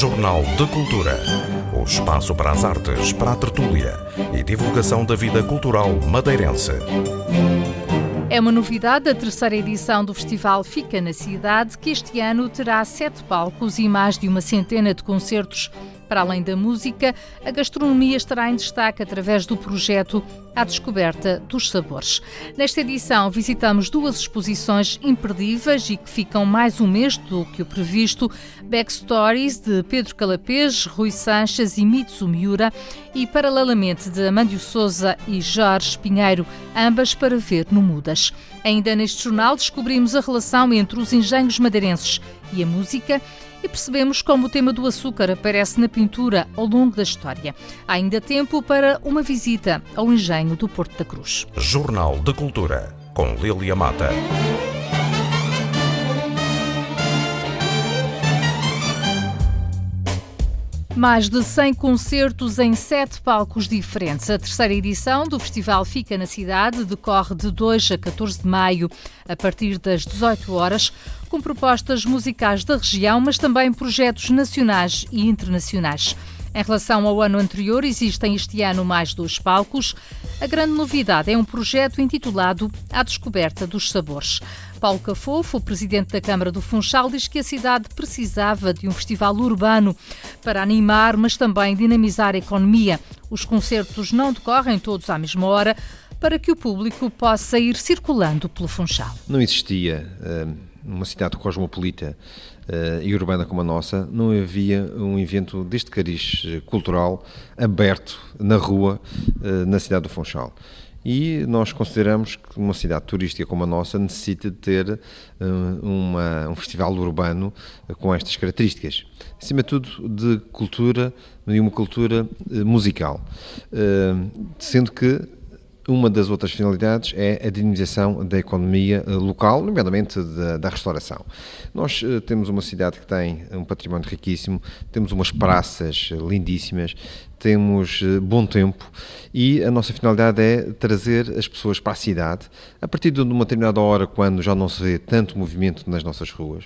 Jornal de Cultura. O espaço para as artes, para a tertúlia e divulgação da vida cultural madeirense. É uma novidade a terceira edição do festival Fica na Cidade, que este ano terá sete palcos e mais de uma centena de concertos para além da música, a gastronomia estará em destaque através do projeto À Descoberta dos Sabores. Nesta edição, visitamos duas exposições imperdíveis e que ficam mais um mês do que o previsto: Backstories de Pedro Calapês, Rui Sanches e Mitsu Miura, e paralelamente de Amândio Souza e Jorge Pinheiro, ambas para ver no Mudas. Ainda neste jornal, descobrimos a relação entre os engenhos madeirenses e a música e percebemos como o tema do açúcar aparece na pintura ao longo da história. Há ainda tempo para uma visita ao engenho do Porto da Cruz. Jornal de Cultura, com Lilia Mata. Mais de 100 concertos em sete palcos diferentes. A terceira edição do festival Fica na Cidade decorre de 2 a 14 de maio, a partir das 18 horas, com propostas musicais da região, mas também projetos nacionais e internacionais. Em relação ao ano anterior, existem este ano mais dois palcos. A grande novidade é um projeto intitulado A Descoberta dos Sabores. Paulo Cafofo, o presidente da Câmara do Funchal, diz que a cidade precisava de um festival urbano para animar, mas também dinamizar a economia. Os concertos não decorrem todos à mesma hora para que o público possa ir circulando pelo Funchal. Não existia uh, uma cidade cosmopolita uh, e urbana como a nossa, não havia um evento deste cariz cultural aberto na rua uh, na cidade do Funchal e nós consideramos que uma cidade turística como a nossa necessita de ter uh, uma, um festival urbano com estas características. Acima de tudo, de cultura e uma cultura musical. Sendo que uma das outras finalidades é a dinamização da economia local, nomeadamente da, da restauração. Nós temos uma cidade que tem um património riquíssimo, temos umas praças lindíssimas, temos eh, bom tempo e a nossa finalidade é trazer as pessoas para a cidade a partir de uma determinada hora, quando já não se vê tanto movimento nas nossas ruas.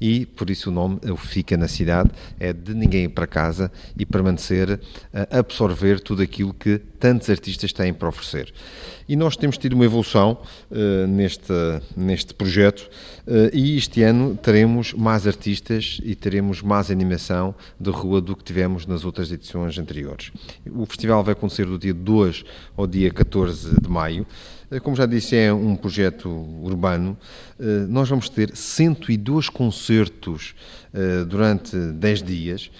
E por isso o nome, o Fica na Cidade, é de ninguém ir para casa e permanecer a absorver tudo aquilo que tantos artistas têm para oferecer. E nós temos tido uma evolução uh, neste, neste projeto uh, e este ano teremos mais artistas e teremos mais animação de rua do que tivemos nas outras edições anteriores. O festival vai acontecer do dia 2 ao dia 14 de maio. Uh, como já disse, é um projeto urbano. Nós vamos ter 102 concertos durante 10 dias.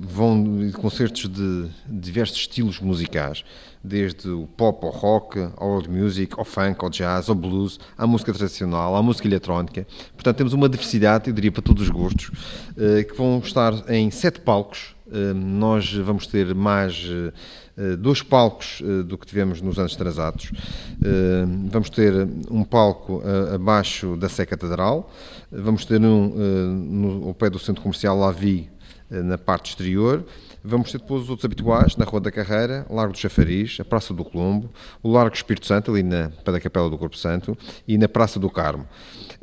Vão concertos de diversos estilos musicais desde o pop ao rock, ao world music, ao funk, ao jazz, ao blues, à música tradicional, à música eletrónica. Portanto, temos uma diversidade, eu diria, para todos os gostos, eh, que vão estar em sete palcos. Eh, nós vamos ter mais eh, dois palcos do que tivemos nos anos atrasados. Vamos ter um palco abaixo da Sé Catedral, vamos ter um no, ao pé do Centro Comercial Lavi, na parte exterior, Vamos ter depois os outros habituais, na Rua da Carreira, Largo do Chafariz, a Praça do Colombo, o Largo Espírito Santo, ali na pé da Capela do Corpo Santo, e na Praça do Carmo.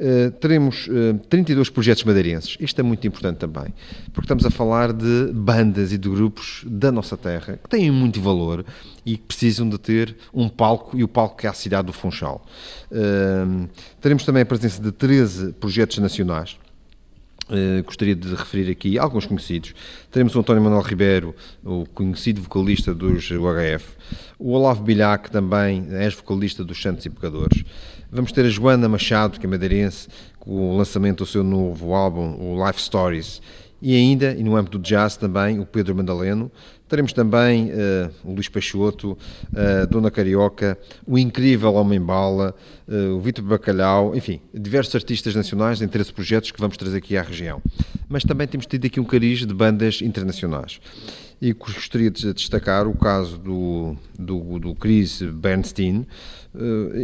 Uh, teremos uh, eh, 32 projetos madeirenses. Isto é muito importante também, porque estamos a falar de bandas e de grupos da nossa terra que têm muito valor e que precisam de ter um palco, e o palco que é a cidade do Funchal. Uh, teremos também a presença de 13 projetos nacionais Uh, gostaria de referir aqui alguns conhecidos. Teremos o António Manuel Ribeiro, o conhecido vocalista dos UHF, o Olavo Bilhac, também é vocalista dos Santos e Pecadores. Vamos ter a Joana Machado, que é madeirense, com o lançamento do seu novo álbum, o Life Stories. E ainda, e no âmbito do jazz também, o Pedro Mandaleno, Teremos também uh, o Luís Peixoto, uh, Dona Carioca, o incrível Homem Bala, uh, o Vítor Bacalhau, enfim, diversos artistas nacionais em 13 projetos que vamos trazer aqui à região. Mas também temos tido aqui um cariz de bandas internacionais. E gostaria de destacar o caso do, do, do Chris Bernstein.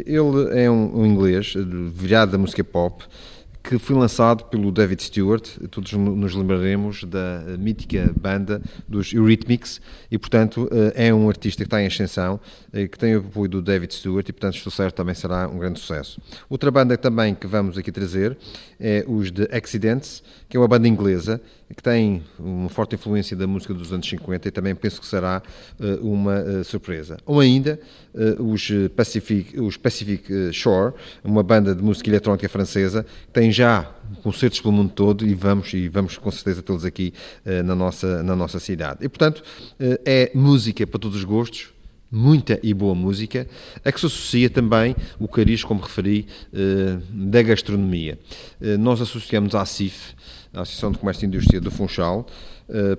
ele é um, um inglês, virado da música pop, que foi lançado pelo David Stewart, todos nos lembraremos da mítica banda dos Eurythmics, e portanto é um artista que está em ascensão, que tem o apoio do David Stewart, e portanto estou certo também será um grande sucesso. Outra banda também que vamos aqui trazer é os The Accidents, que é uma banda inglesa, que tem uma forte influência da música dos anos 50 e também penso que será uma surpresa. Ou ainda os Pacific, os Pacific Shore, uma banda de música eletrónica francesa, que tem já concertos pelo mundo todo e vamos e vamos com certeza tê-los aqui na nossa na nossa cidade. E portanto é música para todos os gostos, muita e boa música, a que se associa também o cariz, como referi, da gastronomia. nós associamos à CIF, a Associação de Comércio e Indústria do Funchal,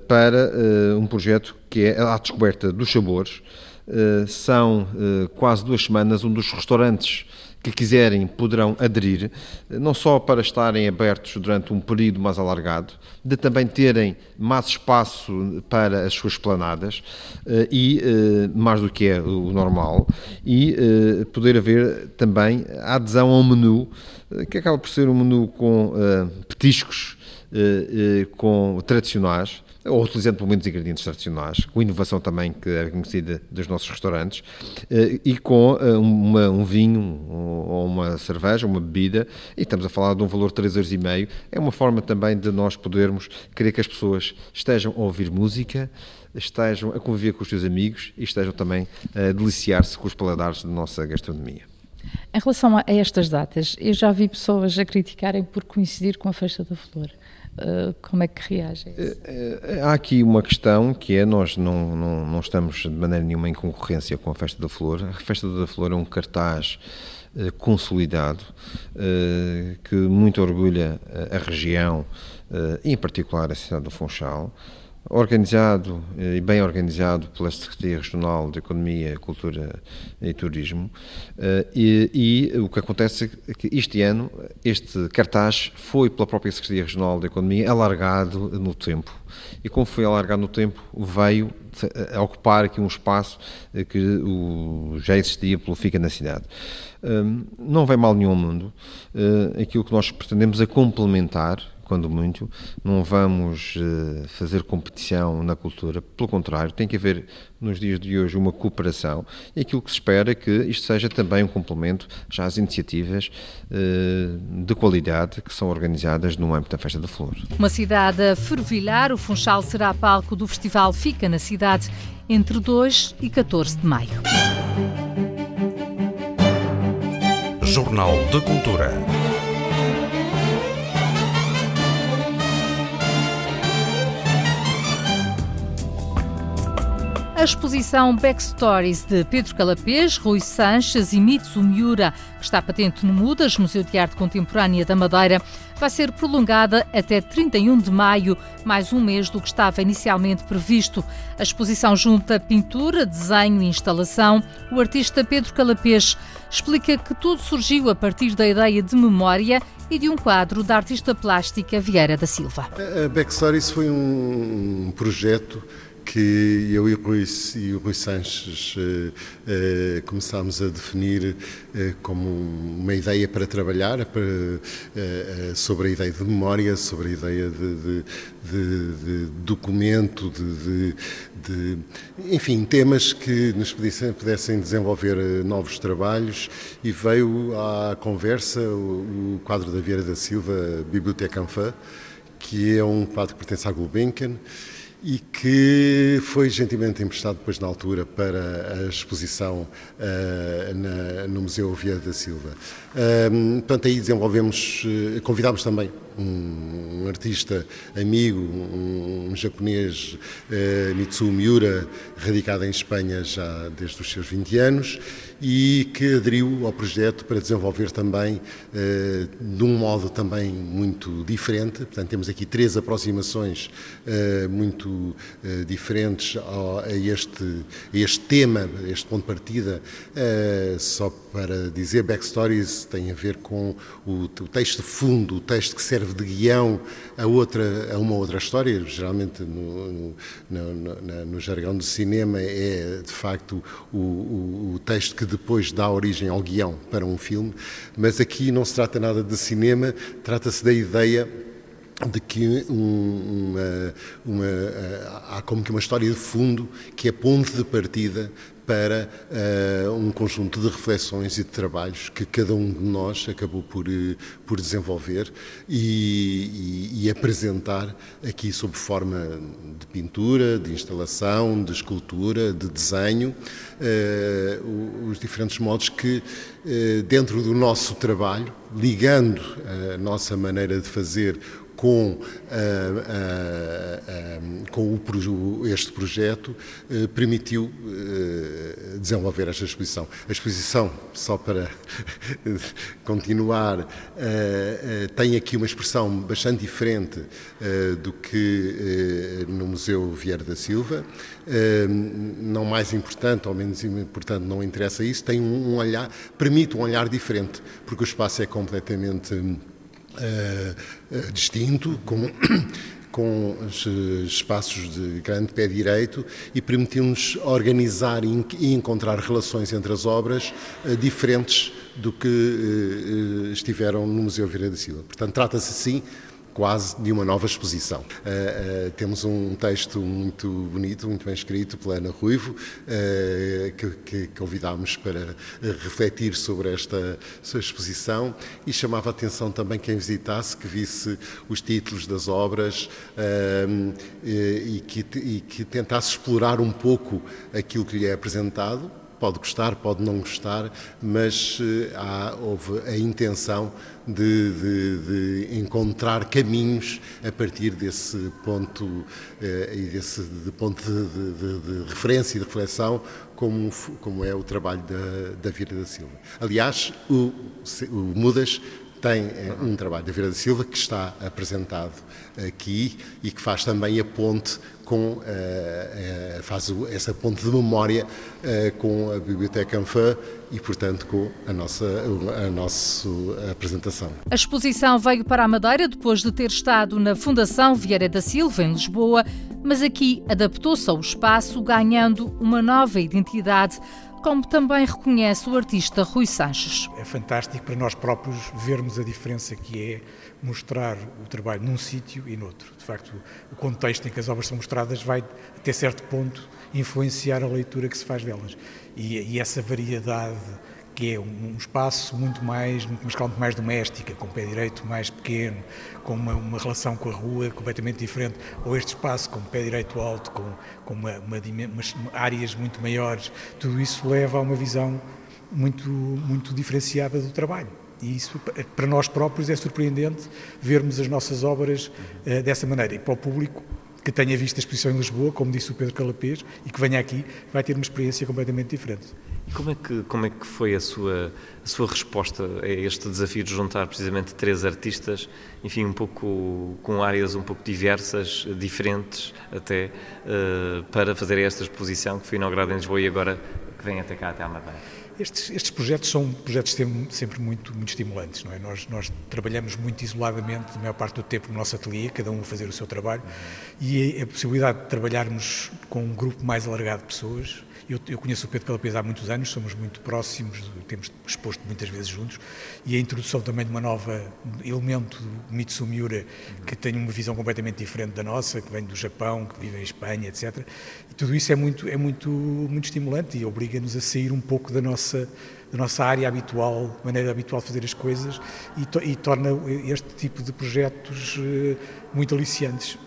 para um projeto que é a descoberta dos sabores. são quase duas semanas um dos restaurantes que quiserem poderão aderir, não só para estarem abertos durante um período mais alargado, de também terem mais espaço para as suas planadas eh, e eh, mais do que é o normal e eh, poder haver também a adesão a um menu que acaba por ser um menu com petiscos com tradicionais ou utilizando pelo menos ingredientes tradicionais, com inovação também que é conhecida dos nossos restaurantes, eh, e com eh, uma, um vinho ou uma cerveja, uma bebida, e estamos a falar de um valor de 3,5€, é uma forma também de nós podermos querer que as pessoas estejam a ouvir música, estejam a conviver com os seus amigos e estejam também a deliciar-se com os paladares da nossa gastronomia. Em relação a estas datas, eu já vi pessoas a criticarem por coincidir com a Festa da Flor. Eh, como é que reagem? Eh, eh, há aqui uma questão que é: nós não, não, não estamos de maneira nenhuma em concorrência com a Festa da Flor. A Festa da Flor é um cartaz consolidado que muito orgulha a região em particular, a cidade do Funchal organizado eh, e bem organizado pela Secretaria Regional de Economia, Cultura e Turismo. Eh, e, e, o que acontece é que este ano, este cartaz foi pela própria Secretaria Regional de Economia alargado no tempo. E como foi alargado no tempo, veio a ocupar aqui um espaço eh, que já existia pelo Fica na Cidade. Não vem mal nenhum mundo. Aquilo que nós pretendemos é complementar quando muito, não vamos uh, fazer competição na cultura, pelo contrário, tem que haver nos dias de hoje uma cooperação e aquilo que se espera é que isto seja também um complemento já às iniciativas uh, de qualidade que são organizadas no âmbito da Festa da Flor. Uma cidade a fervilhar, o Funchal será palco do festival Fica na Cidade entre 2 e 14 de maio. Jornal de Cultura. A exposição Backstories de Pedro Calapês, Rui Sanches e Mitsu Miura, que está patente no Mudas, Museu de Arte Contemporânea da Madeira, vai ser prolongada até 31 de maio, mais um mês do que estava inicialmente previsto. A exposição junta pintura, desenho e instalação. O artista Pedro Calapês explica que tudo surgiu a partir da ideia de memória e de um quadro da artista plástica Vieira da Silva. A Backstories foi um projeto que eu e o Rui, e o Rui Sanches uh, uh, começámos a definir uh, como uma ideia para trabalhar para, sobre a ideia de memória, sobre a ideia de, de, de, de documento, de, enfim, temas que nos pudessem, pudessem desenvolver novos trabalhos. E veio à conversa o, o quadro da Vieira da Silva, Biblioteca Anfã, que é um quadro que pertence à Gulbenkian e que foi gentilmente emprestado depois na altura para a exposição uh, na, no Museu Vieira da Silva. Uh, portanto, aí desenvolvemos, uh, convidámos também um, artista amigo, um, japonês, uh, Mitsu Miura, radicado em Espanha já desde os seus 20 anos, e que aderiu ao projeto para desenvolver também uh, de um modo também muito diferente. Portanto, temos aqui três aproximações uh, muito uh, diferentes ao, a, este, a este tema, a este ponto de partida, só para dizer, backstories tem a ver com o, o texto de fundo, o texto que serve de guião a, outra, a uma outra história. Geralmente, no, no, no, no jargão do cinema, é de facto o, o, o texto que depois dá origem ao guião para um filme, mas aqui não se trata nada de cinema, trata-se da ideia de que um, uma, uma, há como que uma história de fundo que é ponto de partida para uh, um conjunto de reflexões e de trabalhos que cada um de nós acabou por, uh, por desenvolver e, e, e, apresentar aqui sob forma de pintura, de instalação, de escultura, de desenho, uh, os diferentes modos que, dentro do nosso trabalho, ligando a nossa maneira de fazer com, uh, uh, uh, com o, este projeto permitiu desenvolver esta exposição. A exposição, só para continuar, tem aqui uma expressão bastante diferente do que no Museu Vieira da Silva. não mais importante, ou menos importante, não interessa isso, tem um olhar, permite um olhar diferente, porque o espaço é completamente uh, distinto, com, com espaços de grande pé direito e permitiu-nos organizar e encontrar relações entre as obras diferentes do que estiveram no Museu Vieira da Silva. Portanto, trata-se, sim, quase de uma nova exposição. Uh, uh, temos um texto muito bonito, muito bem escrito pela Ana Ruivo, uh, que, que, convidámos para refletir sobre esta exposição e chamava a atenção também quem visitasse, que visse os títulos das obras e que, e que tentasse explorar um pouco aquilo que lhe é apresentado Pode gostar, pode não gostar, mas eh, há, houve a intenção de, de, de, encontrar caminhos a partir desse ponto eh, e desse de ponto de, de, referência e de reflexão, como, como é o trabalho da, da Vira da Silva. Aliás, o, o Mudas tem eh, um trabalho da Vira da Silva que está apresentado aqui e que faz também a ponte com, uh, uh, faz essa ponte de memória uh, com a Biblioteca Anfã e, portanto, com a nossa, a nossa apresentação. A exposição veio para a Madeira depois de ter estado na Fundação Vieira da Silva, em Lisboa, mas aqui adaptou-se ao espaço, ganhando uma nova identidade como também reconhece o artista Rui Sanches. É fantástico para nós próprios vermos a diferença que é mostrar o trabalho num sítio e noutro. De facto, o contexto em que as obras são mostradas vai, até certo ponto, influenciar a leitura que se faz delas. E, e essa variedade que é um, espaço muito mais, uma escala muito mais doméstica, com o pé direito mais pequeno, com uma, uma, relação com a rua completamente diferente, ou este espaço com o pé direito alto, com, com uma, uma, áreas muito maiores, tudo isso leva a uma visão muito, muito diferenciada do trabalho. E isso, para nós próprios, é surpreendente vermos as nossas obras uh, dessa maneira. E para o público, que tenha visto a exposição em Lisboa, como disse o Pedro Calapês, e que venha aqui, vai ter uma experiência completamente diferente. E como é que, como é que foi a sua, a sua resposta a este desafio de juntar precisamente três artistas, enfim, um pouco com áreas um pouco diversas, diferentes até, uh, para fazer esta exposição que foi inaugurada em Lisboa e agora que vem até cá, até à Madeira? Estes, estes, projetos são projetos sempre muito, muito estimulantes, não é? Nós, nós, trabalhamos muito isoladamente, a maior parte do tempo, no nosso ateliê, cada um a fazer o seu trabalho, uhum. e a, a, possibilidade de trabalharmos com um grupo mais alargado de pessoas eu, eu conheço o Pedro Calapês há muitos anos, somos muito próximos, temos exposto muitas vezes juntos, e a introdução também de uma nova elemento do Mitsu Miura, que tem uma visão completamente diferente da nossa, que vem do Japão, que vive em Espanha, etc. E tudo isso é muito, é muito, muito estimulante e obriga-nos a sair um pouco da nossa da nossa área habitual, maneira habitual de fazer as coisas e, to e torna este tipo de projetos uh, muito aliciantes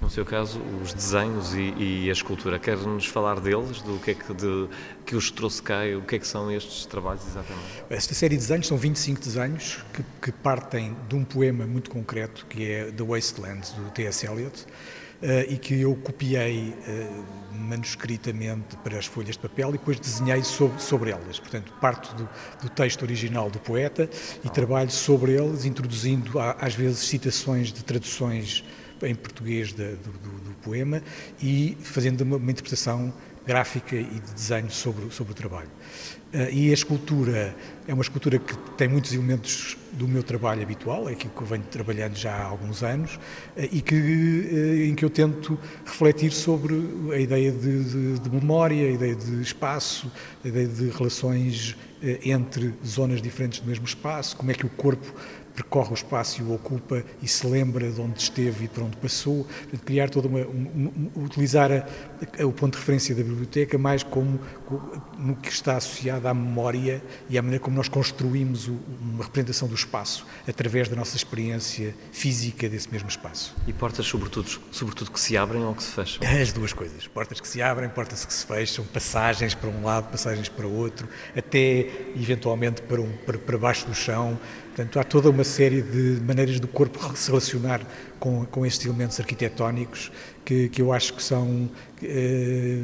no seu caso, os desenhos e, e a escultura. Quer-nos falar deles, do que é que, de, que os trouxe cá o que é que são estes trabalhos exatamente? Esta série de desenhos são 25 desenhos que, que partem de um poema muito concreto que é The Wasteland, do T.S. Eliot, uh, e que eu copiei uh, manuscritamente para as folhas de papel e depois desenhei sobre, sobre elas. Portanto, parto do, do texto original do poeta e trabalho sobre eles, introduzindo às vezes citações de traduções em português de, do, do, do, poema e fazendo uma, uma, interpretação gráfica e de desenho sobre, sobre o trabalho. Uh, e a escultura é uma escultura que tem muitos elementos do meu trabalho habitual, é aquilo que eu venho trabalhando já há alguns anos, uh, e que, uh, em que eu tento refletir sobre a ideia de, de, de, memória, a ideia de espaço, a ideia de relações entre zonas diferentes do mesmo espaço, como é que o corpo percorre o espaço e o ocupa e se lembra de onde esteve e por onde passou, Portanto, criar toda uma, um, um, utilizar a, a, o ponto de referência da biblioteca mais como, no que está associado à memória e à maneira como nós construímos o, uma representação do espaço através da nossa experiência física desse mesmo espaço. E portas sobretudo, sobretudo que se abrem ou que se fecham? As duas coisas, portas que se abrem, portas que se fecham, passagens para um lado, passagens para outro, até eventualmente para, um, para, para baixo do chão, Portanto, há toda uma série de maneiras do corpo se relacionar com, com estes elementos arquitetónicos que, que eu acho que são. Eh,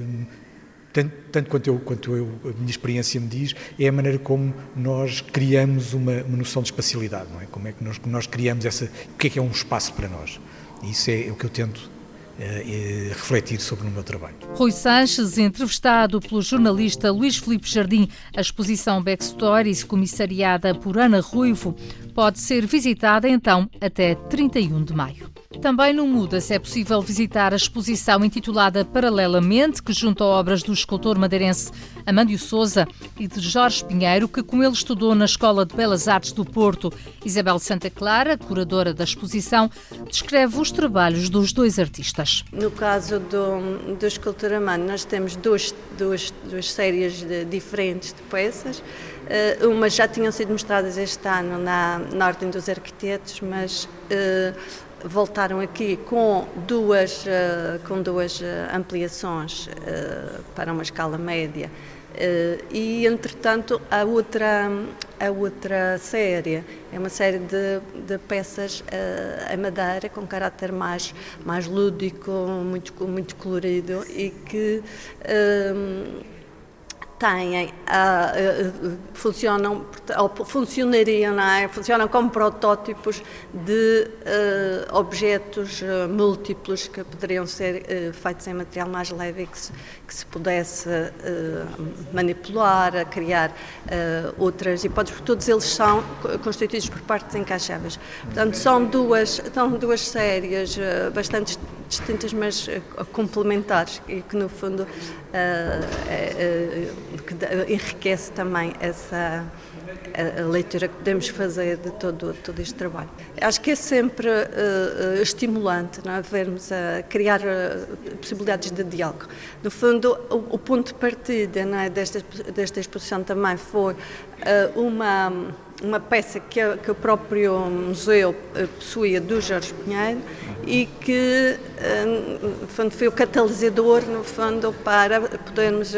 tanto, tanto, quanto, eu, quanto eu, a minha experiência me diz, é a maneira como nós criamos uma, uma noção de espacialidade, não é? Como é que nós, nós criamos essa. O que é que é um espaço para nós? E isso é o que eu tento eh, refletir sobre o meu trabalho. Rui Sanches, entrevistado pelo jornalista Luís Filipe Jardim, a exposição Backstories, comissariada por Ana Ruivo, pode ser visitada então até 31 de maio. Também no Mudas é possível visitar a exposição intitulada Paralelamente, que junta obras do escultor madeirense Amândio Souza e de Jorge Pinheiro, que com ele estudou na Escola de Belas Artes do Porto. Isabel Santa Clara, curadora da exposição, descreve os trabalhos dos dois artistas. No caso do, do escultor Amândio, nós temos duas, duas, duas séries de, diferentes de peças. Uh, umas já tinham sido mostradas este ano na, na Ordem dos Arquitetos, mas uh, voltaram aqui com duas, uh, com duas ampliações para uma escala média. e, entretanto, a outra, a outra série é uma série de, de peças em madeira com caráter mais, mais lúdico, muito, muito colorido e que têm, uh, funcionam, ou funcionariam, não é? funcionam como protótipos de uh, objetos uh, múltiplos que poderiam ser feitos em material mais leve que se, que se pudesse manipular, criar outras hipóteses, porque todos eles são constituídos por partes encaixáveis. Portanto, são duas, são duas séries bastante distintas, mas complementares e que, no fundo, que enriquece também essa a, leitura que podemos fazer de todo, todo este trabalho. Acho que é sempre uh, estimulante não é? vermos a criar uh, possibilidades de diálogo. No fundo, o, o ponto de partida é, desta, desta exposição também foi uh, uma uma peça que, que, o próprio museu possuía do Jorge Pinheiro e que fundo, foi o catalisador, no fundo, para podermos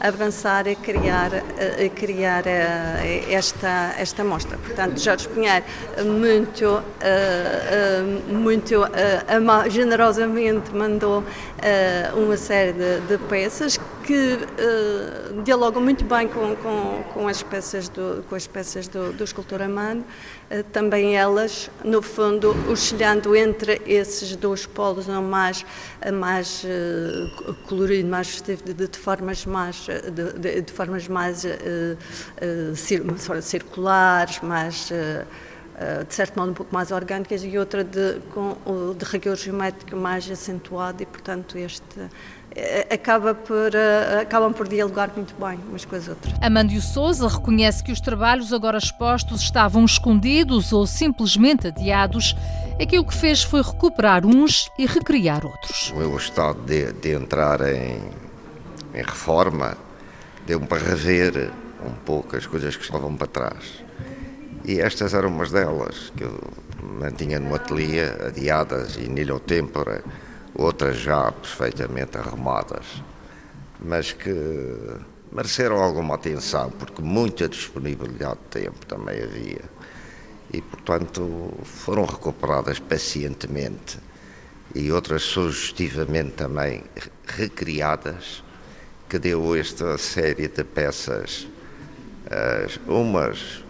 avançar e criar, a criar esta, esta mostra. Portanto, Jorge Pinheiro muito, muito generosamente mandou uma série de, de peças que dialogam muito bem com, com, com, as peças do, com as peças do, do escultor Amano, também elas, no fundo, oscilando entre esses dois polos, não mais, mais colorido, mais festivo, de, de formas mais de, de, de formas mais uh, uh, circulares, mais, uh, de certo modo, um pouco mais orgânicas e outra de, com de rigor geométrico mais acentuado e, portanto, este acaba por, acabam por dialogar muito bem umas com as outras. Amândio Souza reconhece que os trabalhos agora expostos estavam escondidos ou simplesmente adiados. Aquilo que fez foi recuperar uns e recriar outros. O meu estado de, de entrar em, em reforma deu-me para rever um pouco as coisas que estavam para trás. E estas eram umas delas, que eu mantinha no ateliê, adiadas e nilho tempora, outras já perfeitamente arrumadas, mas que mereceram alguma atenção, porque muita disponibilidade de tempo também havia. E, portanto, foram recuperadas pacientemente e outras sugestivamente também recriadas que deu esta série de peças, umas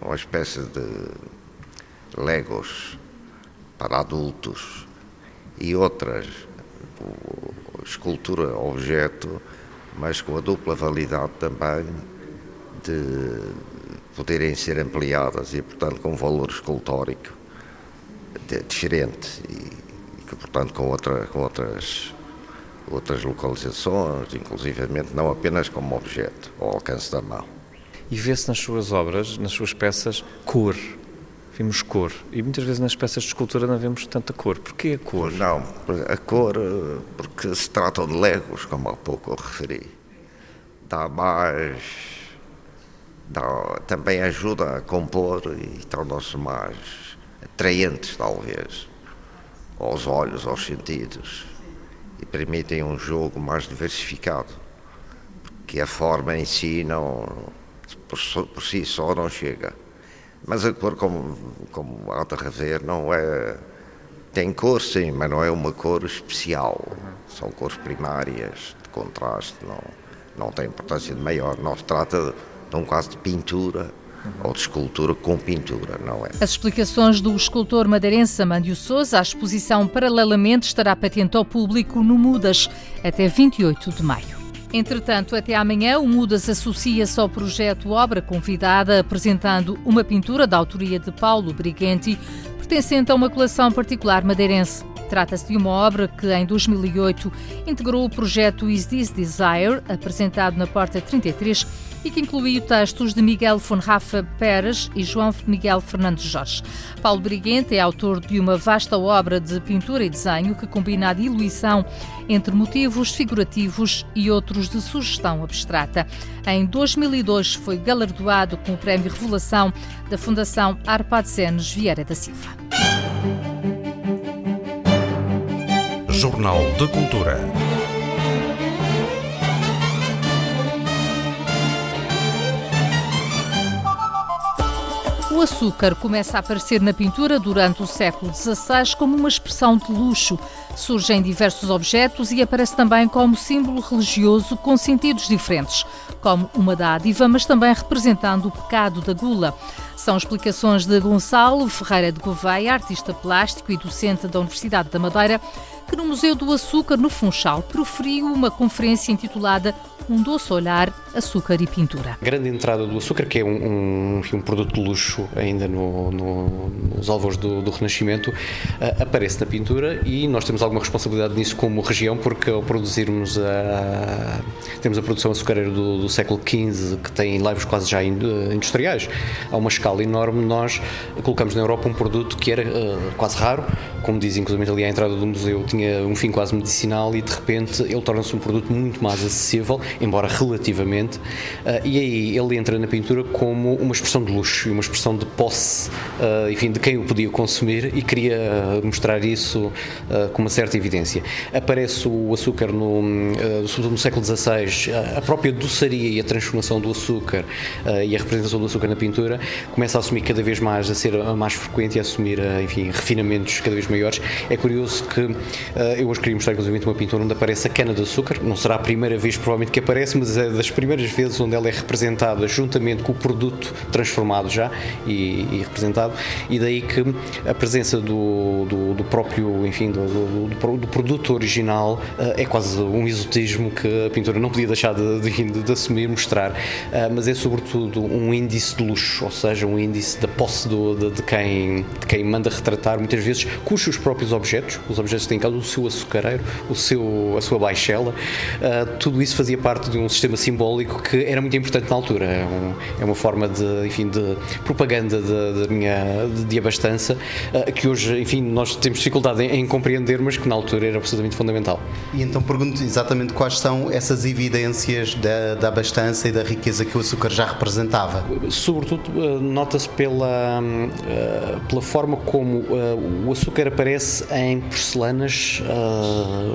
uma espécie de legos para adultos e outras escultura-objeto, mas com a dupla validade também de poderem ser ampliadas e, portanto, com valor escultórico diferente e, que, portanto, com, outra, com outras, outras localizações, inclusivamente não apenas como objeto ao alcance da mão. E vê-se nas suas obras, nas suas peças, cor. Vimos cor. E muitas vezes nas peças de escultura não vemos tanta cor. Porquê a cor? Não, a cor, porque se tratam de legos, como há pouco eu referi. Dá mais. Dá, também ajuda a compor e tornam-se mais atraentes, talvez, aos olhos, aos sentidos. E permitem um jogo mais diversificado. Porque a forma em si não por si só não chega. Mas a cor, como, como há de rever, não é. Tem cor, sim, mas não é uma cor especial. São cores primárias, de contraste, não, não tem importância de maior. Não se trata de um caso de pintura ou de escultura com pintura, não é? As explicações do escultor madeirense Amândio Souza, a exposição paralelamente estará patente ao público no Mudas até 28 de maio. Entretanto, até amanhã, o Mudas associa-se ao projeto Obra Convidada, apresentando uma pintura da autoria de Paulo Briganti, pertencente a uma coleção particular madeirense. Trata-se de uma obra que, em 2008, integrou o projeto Is This Desire, apresentado na Porta 33, e que incluiu textos de Miguel Fonrafa Pérez e João Miguel Fernandes Jorge. Paulo Briguente é autor de uma vasta obra de pintura e desenho que combina a diluição entre motivos figurativos e outros de sugestão abstrata. Em 2002 foi galardoado com o Prémio Revelação da Fundação Arpad Senes Vieira da Silva. Jornal de Cultura. O açúcar começa a aparecer na pintura durante o século XVI como uma expressão de luxo. Surge em diversos objetos e aparece também como símbolo religioso com sentidos diferentes, como uma dádiva, mas também representando o pecado da gula. São explicações de Gonçalo Ferreira de Gouveia, artista plástico e docente da Universidade da Madeira, que no Museu do Açúcar, no Funchal, proferiu uma conferência intitulada um doce olhar, açúcar e pintura. A grande entrada do açúcar, que é um, um, um produto de luxo ainda no, no, nos alvos do, do Renascimento, uh, aparece na pintura e nós temos alguma responsabilidade nisso como região, porque ao produzirmos a, temos a produção açucareira do, do século XV, que tem laivos quase já industriais, a uma escala enorme, nós colocamos na Europa um produto que era uh, quase raro, como diz inclusive ali à entrada do museu, tinha um fim quase medicinal e de repente ele torna-se um produto muito mais acessível embora relativamente, uh, e aí ele entra na pintura como uma expressão de luxo, uma expressão de posse, uh, enfim, de quem o podia consumir e queria mostrar isso com uma certa evidência. Aparece o açúcar no, sobretudo no século XVI, a própria doçaria e a transformação do açúcar e a representação do açúcar na pintura começa a assumir cada vez mais, a ser mais frequente e a assumir, enfim, refinamentos cada vez maiores. É curioso que eu hoje queria mostrar, inclusive, uma pintura onde aparece a cana de açúcar, não será a primeira vez, provavelmente, que aparece, mas é das primeiras vezes onde ela é representada juntamente com o produto transformado já e, e representado, e daí que a presença do, do, do próprio, enfim, do, do, do produto original uh, é quase um exotismo que a pintura não podia deixar de, de, de assumir, mostrar, uh, mas é sobretudo um índice de luxo, ou seja, um índice da posse de, de, quem, de quem manda retratar, muitas vezes com os seus próprios objetos, os objetos têm em casa, o seu açucareiro, o seu, a sua baixela, uh, tudo isso fazia parte de um sistema simbólico que era muito importante na altura. É, um, é uma forma de, enfim, de propaganda da minha de, de abastança uh, que hoje, enfim, nós temos dificuldade em, em, compreender, mas que na altura era absolutamente fundamental. E então pergunto exatamente quais são essas evidências da, da abastança e da riqueza que o açúcar já representava. Sobretudo, uh, nota-se pela, pela forma como o açúcar aparece em porcelanas,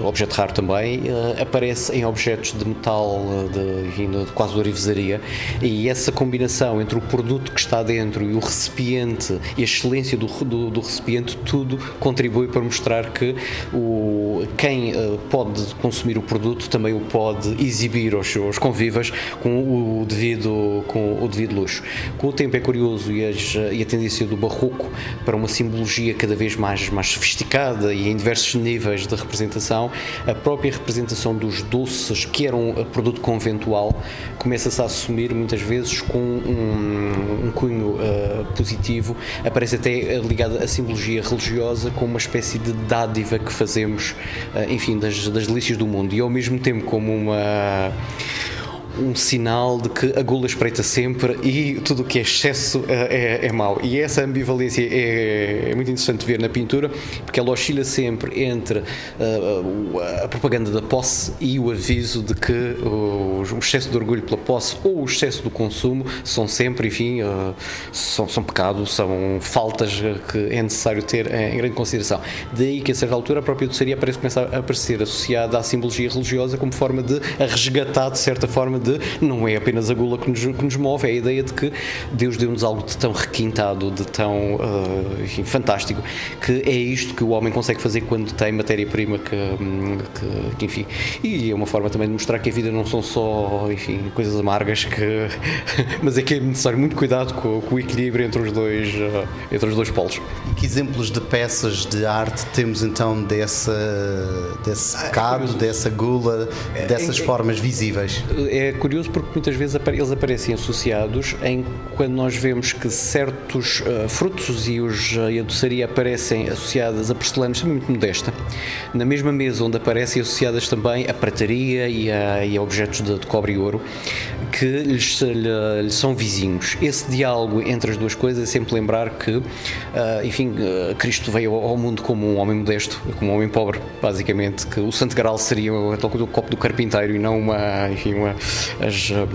objeto raro também, aparece em objetos de metal de, enfim, de quase de orivesaria, e essa combinação entre o produto que está dentro e o recipiente e a excelência do, do, do recipiente, tudo contribui para mostrar que o, quem uh, pode consumir o produto também o pode exibir aos seus convivas com o devido, com o devido luxo. Com o tempo é curioso e, as, e a tendência do barroco para uma simbologia cada vez mais, mais sofisticada e em diversos níveis níveis de representação, a própria representação dos doces, que era um produto conventual, começa-se a assumir muitas vezes com um, um cunho uh, positivo, aparece até ligado à simbologia religiosa como uma espécie de dádiva que fazemos, uh, enfim, das, das delícias do mundo, e ao mesmo tempo como uma um sinal de que a gula espreita sempre e tudo o que é excesso é, é, é mau. E essa ambivalência é, é, muito interessante ver na pintura, porque ela oscila sempre entre uh, a propaganda da posse e o aviso de que o, o, excesso de orgulho pela posse ou o excesso do consumo são sempre, enfim, uh, são, são pecados, são faltas que é necessário ter em grande consideração. Daí que a certa altura a própria doçaria parece começar a aparecer associada à simbologia religiosa como forma de resgatar, de certa forma, de não é apenas a gula que nos, que nos move, é a ideia de que Deus deu-nos algo de tão requintado, de tão uh, enfim, fantástico, que é isto que o homem consegue fazer quando tem matéria-prima que, que, que, enfim, e é uma forma também de mostrar que a vida não são só, enfim, coisas amargas, que, mas é que é necessário muito cuidado com, com o equilíbrio entre os dois, uh, entre os dois polos. E que exemplos de peças de arte temos então dessa, desse pecado, ah, é dessa gula, dessas é, formas visíveis? É é curioso porque muitas vezes eles aparecem associados em quando nós vemos que certos uh, frutos e, os, uh, e a doçaria aparecem associadas a porcelanas muito modesta, na mesma mesa onde aparecem associadas também a prataria e a, e a objetos de, de, cobre e ouro que lhes, lhe, lhe, são vizinhos. Esse diálogo entre as duas coisas é sempre lembrar que, uh, enfim, Cristo veio ao mundo como um homem modesto, como um homem pobre, basicamente, que o Santo Graal seria o, o copo do carpinteiro e não uma, enfim, uma, as, eh,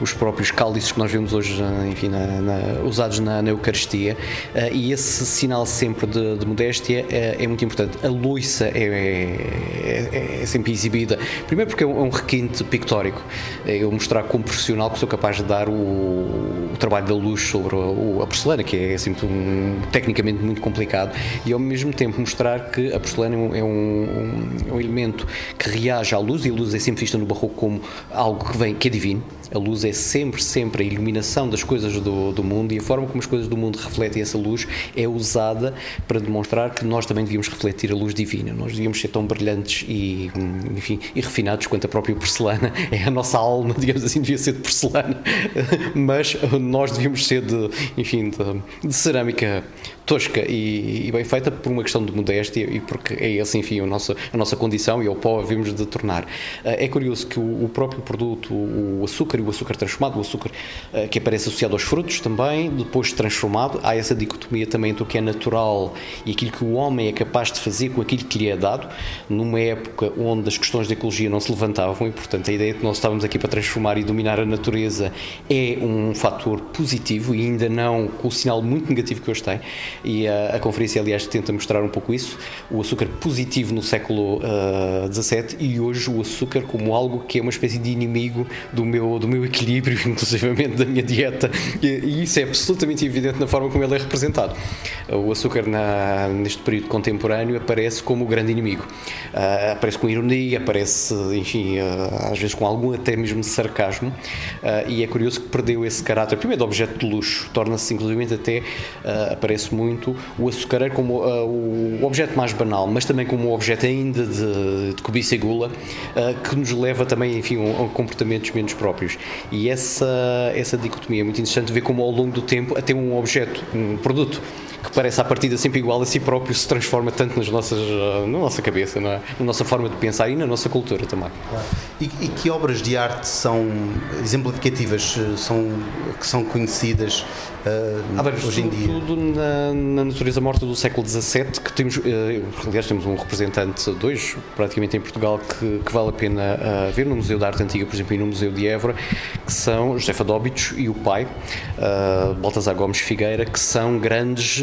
os próprios cálices que nós vemos hoje eh, enfim, na, na, usados na, na Eucaristia. Uh, e esse sinal sempre de, de modéstia é, é, muito importante. A loiça é, é, é, sempre exibida, primeiro porque é um, é requinte pictórico, é eu mostrar como profissional que sou capaz de dar o, o trabalho da luz sobre a, a porcelana, que é sempre um, tecnicamente muito complicado, e ao mesmo tempo mostrar que a porcelana é um, um, um elemento que reage à luz, e a luz é sempre vista no barroco como algo que vem que é divino. A luz é sempre, sempre a iluminação das coisas do, do mundo e a forma como as coisas do mundo refletem essa luz é usada para demonstrar que nós também devíamos refletir a luz divina. Nós devíamos ser tão brilhantes e, enfim, e refinados quanto a própria porcelana. É a nossa alma, digamos assim, devia ser de porcelana, mas nós devíamos ser de, enfim, de, de cerâmica tosca e, e, bem feita por uma questão de modéstia e porque é essa, enfim, a nossa, a nossa condição e ao pó havemos de tornar. Eh, é curioso que o, o próprio produto, o açúcar e o açúcar transformado, o açúcar eh, que aparece associado aos frutos também, depois transformado, há essa dicotomia também entre o que é natural e aquilo que o homem é capaz de fazer com aquilo que lhe é dado, numa época onde as questões de ecologia não se levantavam e, portanto, a ideia de que nós estávamos aqui para transformar e dominar a natureza é um fator positivo e ainda não com o sinal muito negativo que hoje tem e a, a, conferência, aliás, tenta mostrar um pouco isso, o açúcar positivo no século XVII uh, e hoje o açúcar como algo que é uma espécie de inimigo do meu, do meu equilíbrio, inclusivamente da minha dieta, e, e isso é absolutamente evidente na forma como ele é representado. O açúcar na, neste período contemporâneo aparece como o grande inimigo. Uh, aparece com ironia, aparece, enfim, uh, às vezes com algum até mesmo sarcasmo, e é curioso que perdeu esse caráter, primeiro de objeto de luxo, torna-se inclusivamente até, aparece muito muito o açucareiro como uh, o objeto mais banal, mas também como um objeto ainda de, de cobiça e gula, uh, que nos leva também, enfim, a, comportamentos menos próprios. E essa, essa dicotomia é muito interessante ver como ao longo do tempo até um objeto, um produto que parece à partida sempre igual a si próprio se transforma tanto nas nossas, ah, na nossa cabeça, na, na nossa forma de pensar e na nossa cultura também. Claro. E, e, que obras de arte são exemplificativas, são, que são conhecidas uh, hoje em dia? Tudo na, na, natureza morta do século XVII, que temos, uh, aliás, temos um representante, dois, praticamente em Portugal, que, que vale a pena uh, ver no Museu da Arte Antiga, por exemplo, e no Museu de Évora, que são José Fadóbitos e o pai, uh, Baltasar Gomes Figueira, que são grandes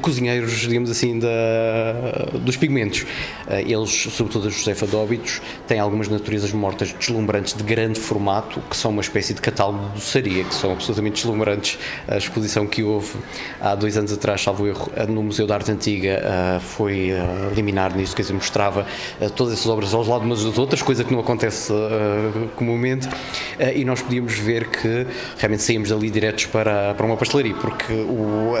cozinheiros, digamos assim, da, dos pigmentos. eles, sobretudo José Fadóbitos, têm algumas naturezas mortas deslumbrantes de grande formato, que são uma espécie de catálogo de doçaria, que são absolutamente deslumbrantes a exposição que houve há dois anos atrás, salvo erro, no Museu da Arte Antiga, foi liminar nisso, quer dizer, mostrava todas essas obras aos lados umas das outras, coisa que não acontece comumente, e nós podíamos ver que realmente saímos dali diretos para, para uma pastelaria, porque o,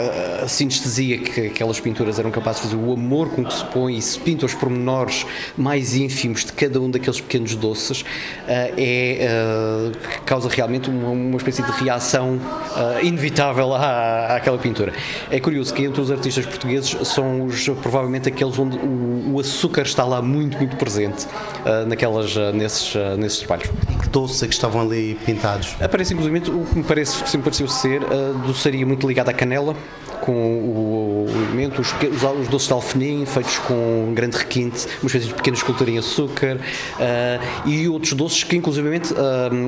sinestesia que aquelas pinturas eram capazes de fazer, o amor com que se põe e se pinta os pormenores mais ínfimos de cada um daqueles pequenos doces, é, causa realmente uma, uma espécie de reação inevitável à, àquela pintura. É curioso que entre os artistas portugueses são os, provavelmente aqueles onde o, o açúcar está lá muito, muito presente naquelas, nesses, nesses trabalhos. E que doces é que estavam ali pintados? Aparece inclusive o que me parece, que sempre pareceu ser, a doçaria muito ligada à canela, com o, o elemento, os, os, doces de alfenim feitos com grande requinte, uma espécie de pequena escultura em açúcar uh, e outros doces que inclusivamente uh,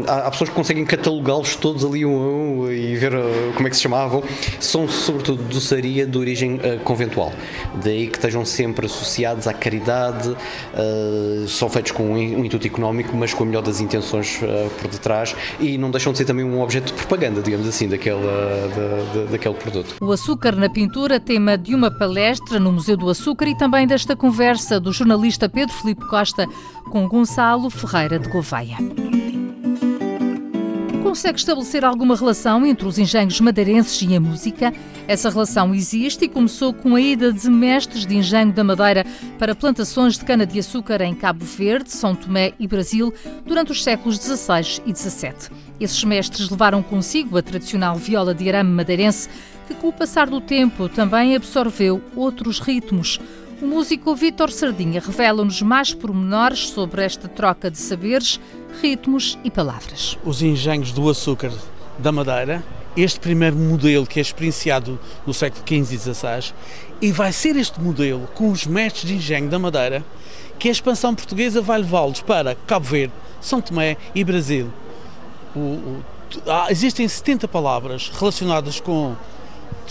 há, há, pessoas que conseguem catalogá-los todos ali um a um e ver uh, como é que se chamavam, são sobretudo doçaria de origem conventual, daí que estejam sempre associados à caridade, são feitos com um, intuito económico, mas com a melhor das intenções por detrás e não deixam de ser também um objeto de propaganda, digamos assim, daquele, da, da, daquele produto. O açúcar Açúcar na pintura, tema de uma palestra no Museu do Açúcar e também desta conversa do jornalista Pedro Filipe Costa com Gonçalo Ferreira de Gouveia. Consegue estabelecer alguma relação entre os engenhos madeirenses e a música? Essa relação existe e começou com a ida de mestres de engenho da Madeira para plantações de cana-de-açúcar em Cabo Verde, São Tomé e Brasil durante os séculos XVI e XVII. Esses mestres levaram consigo a tradicional viola de arame madeirense que, com o passar do tempo, também absorveu outros ritmos. O músico Vítor Sardinha revela-nos mais pormenores sobre esta troca de saberes, ritmos e palavras. Os engenhos do açúcar da Madeira, este primeiro modelo que é experienciado no século XV e XVI, e vai ser este modelo com os mestres de engenho da Madeira que a expansão portuguesa vai levá-los para Cabo Verde, São Tomé e Brasil. O, o, há, existem 70 palavras relacionadas com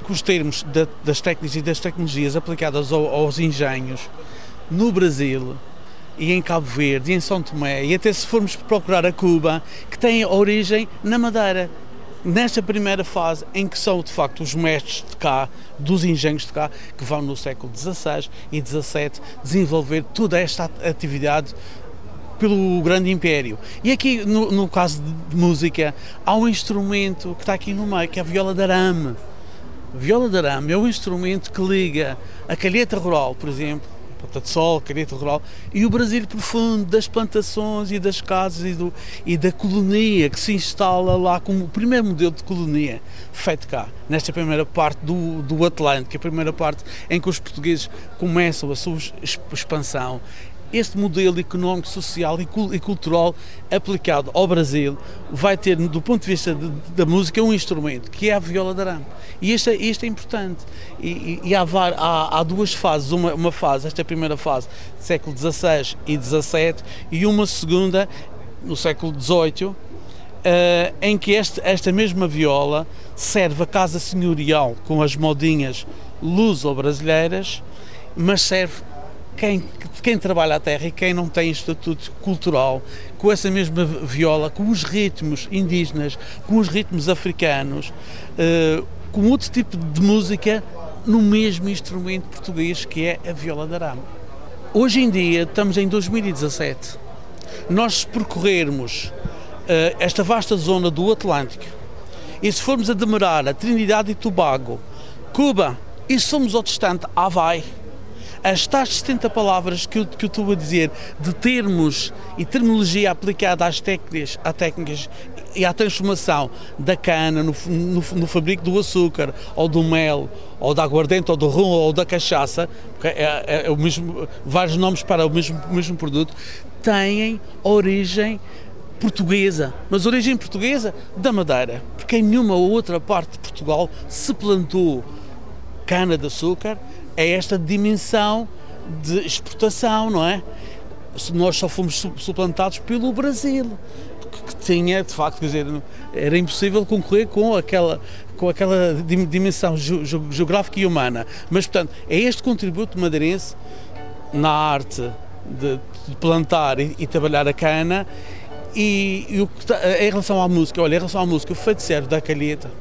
com os termos da, das técnicas e das tecnologias aplicadas ao, aos engenhos no Brasil e em Cabo Verde e em São Tomé, e até se formos procurar a Cuba, que tem origem na Madeira. Nesta primeira fase, em que são de facto os mestres de cá, dos engenhos de cá, que vão no século XVI e XVII desenvolver toda esta atividade pelo grande império. E aqui, no, no caso de música, há um instrumento que está aqui no meio, que é a viola de arame viola de arame é o instrumento que liga a calheta rural, por exemplo, ponta de sol, calheta rural, e o Brasil profundo das plantações e das casas e, do, e da colonia que se instala lá como o primeiro modelo de colonia feito cá, nesta primeira parte do, do Atlântico, a primeira parte em que os portugueses começam a sua expansão este modelo económico, social e cultural aplicado ao Brasil vai ter, do ponto de vista de, da música, um instrumento, que é a viola arame. E isto é, isto é importante. E, e, há, há, há, duas fases, uma, uma fase, esta é primeira fase, século XVI e XVII, e uma segunda, no século XVIII, Uh, em que este, esta mesma viola serve a casa senhorial com as modinhas luso-brasileiras, mas serve quem, quem trabalha a terra e quem não tem estatuto cultural, com essa mesma viola, com os ritmos indígenas, com os ritmos africanos, uh, com outro tipo de música no mesmo instrumento português que é a viola de arame. Hoje em dia, estamos em 2017, nós percorrermos uh, esta vasta zona do Atlântico e se formos a demorar a Trinidade e Tobago, Cuba e somos ao distante Havaí, as tais 70 palavras que eu, que eu estou a dizer, de termos e terminologia aplicada às técnicas, às técnicas e à transformação da cana no, no, no, fabrico do açúcar, ou do mel, ou da aguardente, ou do rum, ou da cachaça, é, é, é o mesmo, vários nomes para o mesmo, o mesmo produto, têm origem portuguesa, mas origem portuguesa da Madeira, porque em nenhuma outra parte de Portugal se plantou cana de açúcar é esta dimensão de exportação, não é? Nós só fomos suplantados pelo Brasil, que tinha, de facto, quer dizer, era impossível concorrer com aquela, com aquela dimensão geográfica e humana. Mas, portanto, é este contributo madeirense na arte de, plantar e, e, trabalhar a cana e, e o que, em relação à música, olha, em relação à música, o feiticeiro da calheta,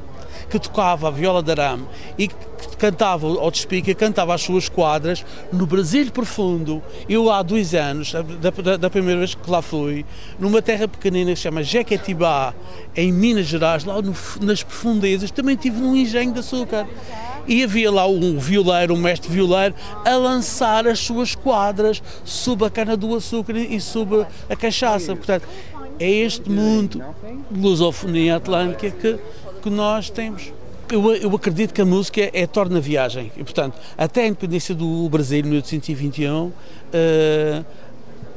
que tocava a viola de arame e que cantava ao despica, cantava as suas quadras no Brasil profundo. Eu há dois anos, da, da, da, primeira vez que lá fui, numa terra pequenina que se chama Jequetibá, em Minas Gerais, lá no, nas profundezas, também tive num engenho de açúcar. e havia lá um violeiro, um mestre violeiro, a lançar as suas quadras sob a cana do açúcar e sob a cachaça. Portanto, é este mundo lusofonia atlântica que, que nós temos. Eu, eu, acredito que a música é, torna viagem e, portanto, até a independência do Brasil em 1821, uh,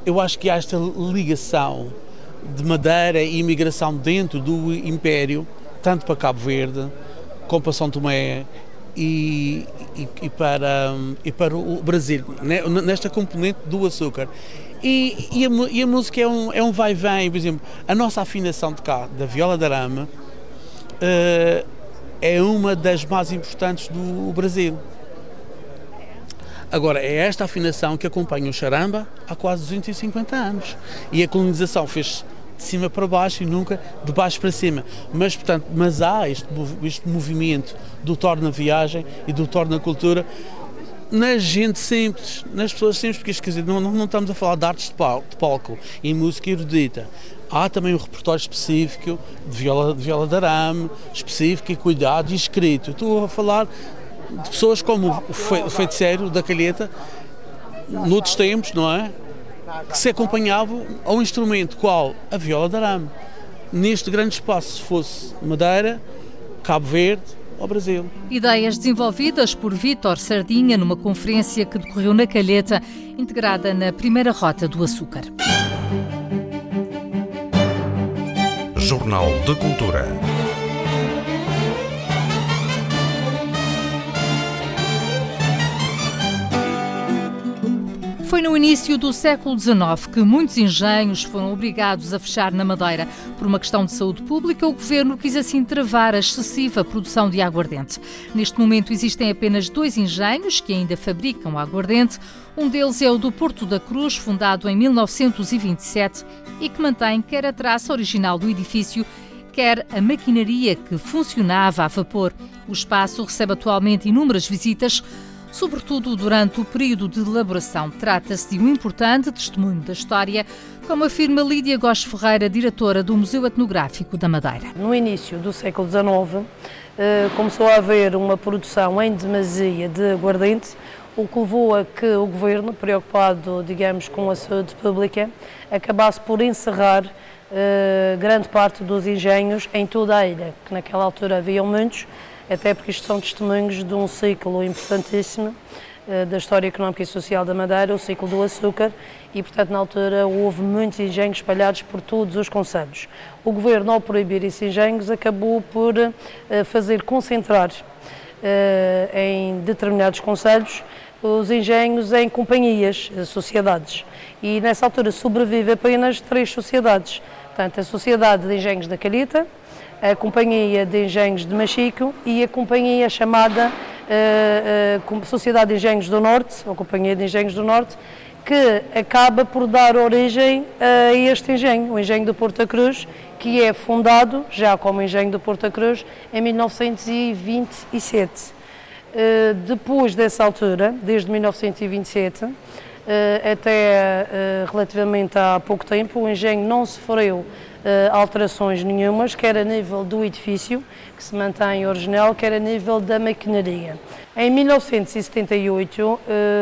eu acho que há esta ligação de Madeira e imigração dentro do Império, tanto para Cabo Verde, como para São Tomé e, e, e, para, e para o Brasil, né, nesta componente do açúcar. E, a, a, música é um, é um vai-vem, por exemplo, a nossa afinação de cá, da viola da rama, uh, é uma das mais importantes do Brasil. Agora, é esta afinação que acompanha o charamba há quase 250 anos. E a colonização fez de cima para baixo e nunca de baixo para cima. Mas, portanto, mas há este, este movimento do torna viagem e do torna cultura na gente simples, nas pessoas simples, porque quer dizer, não, não, estamos a falar de artes de palco, de palco e música erudita. Há também um repertório específico de viola, de viola de arame, específico e cuidado e escrito. Estou a falar de pessoas como o feiticeiro da calheta, noutros tempos, não é? Que se acompanhavam a um instrumento qual? A viola de arame. Neste grande espaço, se fosse Madeira, Cabo Verde, ao Brasil. Ideias desenvolvidas por Vítor Sardinha numa conferência que decorreu na Calheta, integrada na primeira rota do açúcar. Jornal de Cultura. Foi no início do século XIX que muitos engenhos foram obrigados a fechar na Madeira. Por uma questão de saúde pública, o governo quis assim travar a excessiva produção de aguardente. Neste momento existem apenas dois engenhos que ainda fabricam aguardente. Um deles é o do Porto da Cruz, fundado em 1927 e que mantém quer a traça original do edifício quer a maquinaria que funcionava a vapor. O espaço recebe atualmente inúmeras visitas sobretudo durante o período de elaboração. Trata-se de um importante testemunho da história, como afirma Lídia Góes Ferreira, diretora do Museu Etnográfico da Madeira. No início do século XIX, eh, começou a haver uma produção em demasia de aguardente, o que levou a que o governo, preocupado, digamos, com a saúde pública, acabasse por encerrar eh, grande parte dos engenhos em toda a ilha, que naquela altura haviam muitos, até porque isto são testemunhos de um ciclo importantíssimo eh, da história económica e social da Madeira, o ciclo do açúcar, e portanto na altura houve muitos engenhos espalhados por todos os conselhos. O governo, ao proibir esses engenhos, acabou por eh, fazer concentrar eh, em determinados conselhos os engenhos em companhias, sociedades. E nessa altura sobrevive apenas três sociedades. Portanto, a Sociedade de Engenhos da Calita, a Companhia de Engenhos de Machico e a companhia chamada uh, Sociedade de Engenhos do Norte, ou Companhia de Engenhos do Norte, que acaba por dar origem a este engenho, o engenho do Porto Cruz, que é fundado, já como engenho do Porto Cruz, em 1927. Uh, depois dessa altura, desde 1927, até relativamente há pouco tempo, o engenho não sofreu alterações nenhumas, quer a nível do edifício, que se mantém original, quer a nível da maquinaria. Em 1978, uh,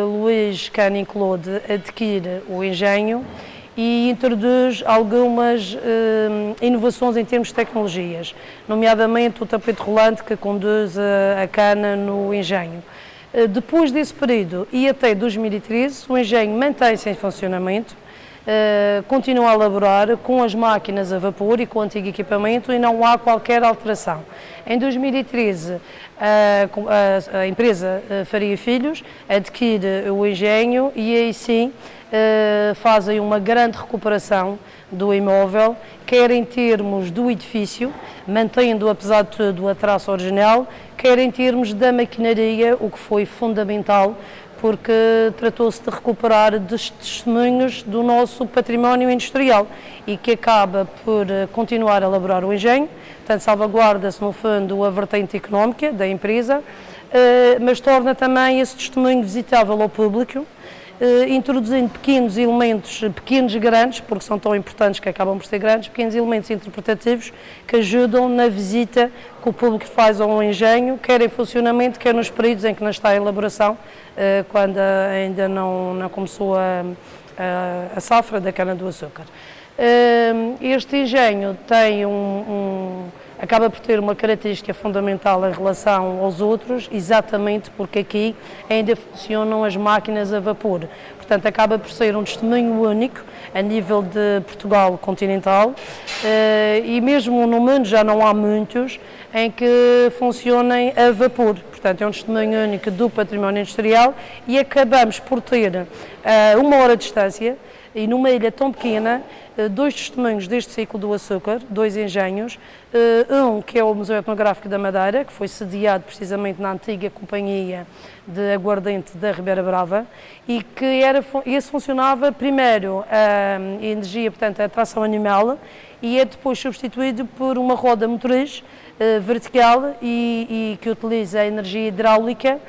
Luís Canning Claude adquire o engenho e introduz algumas uh, inovações em termos de tecnologias, nomeadamente o tapete rolante que conduz a, a cana no engenho. Depois desse período e até 2013, o engenho mantém-se em funcionamento, uh, continua a laborar com as máquinas a vapor e com o antigo equipamento e não há qualquer alteração. Em 2013, a, a, a empresa eh, Faria Filhos adquire o engenho e aí sim fazem uma grande recuperação do imóvel, quer em termos do edifício, mantendo apesar de tudo a traça original, quer em termos da maquinaria, o que foi fundamental porque tratou-se de recuperar testemunhos do nosso património industrial e que acaba por eh, continuar a elaborar o engenho, portanto salvaguarda-se no fundo a vertente económica da empresa, eh, mas torna também esse testemunho visitável ao público introduzindo pequenos elementos, pequenos grandes, porque são tão importantes que acabam por ser grandes, pequenos elementos interpretativos que ajudam na visita que o público faz ao engenho, quer em funcionamento, quer nos períodos em que não está a elaboração, eh, quando ainda não, não começou a, a, a safra da cana-do-açúcar. Eh, este engenho tem um, um acaba por ter uma característica fundamental em relação aos outros, exatamente porque aqui ainda funcionam as máquinas a vapor. Portanto, acaba por ser um testemunho único a nível de Portugal continental eh, e mesmo no mundo já não há muitos em que funcionem a vapor. Portanto, é um testemunho único do património industrial e acabamos por ter a uma hora de distância e numa ilha tão pequena, eh, dois testemunhos deste ciclo do açúcar, dois engenhos, eh, um que é o Museu Etnográfico da Madeira, que foi sediado precisamente na antiga companhia de aguardente da Ribeira Brava e que era, esse funcionava primeiro a energia, portanto a tração animal e é depois substituído por uma roda motriz eh, vertical e, e que utiliza a energia hidráulica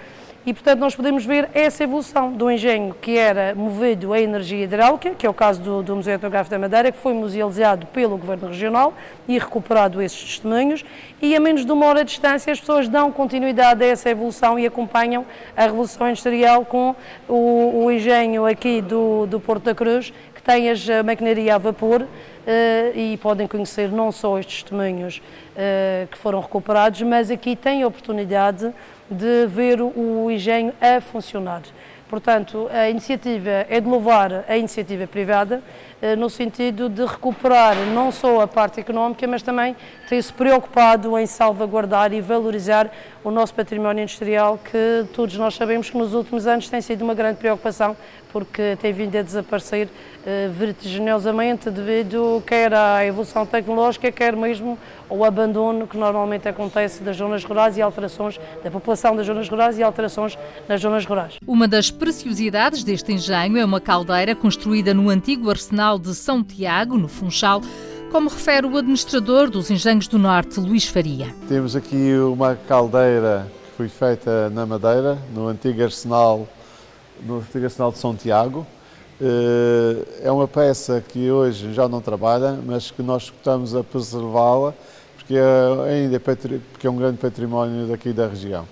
e, portanto, nós podemos ver essa evolução do engenho que era movido a energia hidráulica, que é o caso do, do Museu Etnográfico da Madeira, que foi musealizado pelo Governo Regional e recuperado esses testemunhos, e a menos de uma hora de distância as pessoas dão continuidade a essa evolução e acompanham a Revolução Industrial com o, o engenho aqui do, do Porto da Cruz, que tem a maquinaria a vapor, Uh, e podem conhecer não só estes testemunhos uh, que foram recuperados, mas aqui têm a oportunidade de ver o engenho a funcionar. Portanto, a iniciativa é de louvar a iniciativa privada, no sentido de recuperar não só a parte económica, mas também ter-se preocupado em salvaguardar e valorizar o nosso património industrial, que todos nós sabemos que nos últimos anos tem sido uma grande preocupação, porque tem vindo a desaparecer eh, vertiginosamente devido quer à evolução tecnológica, quer mesmo ao abandono que normalmente acontece das zonas rurais e alterações da população das zonas rurais e alterações nas zonas rurais. Uma das preciosidades deste engenho é uma caldeira construída no antigo arsenal de São Tiago, no Funchal, como refere o administrador dos Engenhos do Norte, Luís Faria. Temos aqui uma caldeira que foi feita na Madeira, no antigo arsenal, no antigo arsenal de São Tiago. Eh, é uma peça que hoje já não trabalha, mas que nós estamos a preservá-la porque é, ainda porque é um grande património daqui da região.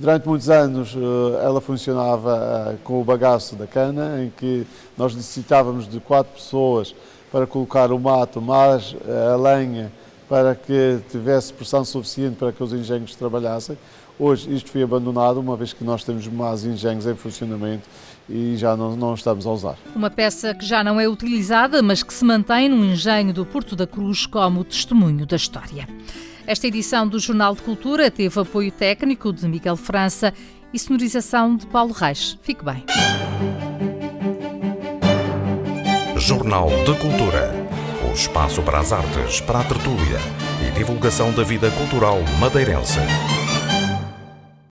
Eh, durante muitos anos eh, ela funcionava com o bagaço da cana, em que nós necessitávamos de quatro pessoas para colocar o mato, mais a lenha, para que tivesse pressão suficiente para que os engenhos trabalhassem. Hoje isto foi abandonado, uma vez que nós temos mais engenhos em funcionamento e já não, não estamos a usar. Uma peça que já não é utilizada, mas que se mantém no engenho do Porto da Cruz como testemunho da história. Esta edição do Jornal de Cultura teve apoio técnico de Miguel França e sonorização de Paulo Reis. Fique bem. Jornal de Cultura. O espaço para as artes, para a tertúlia e divulgação da vida cultural madeirense.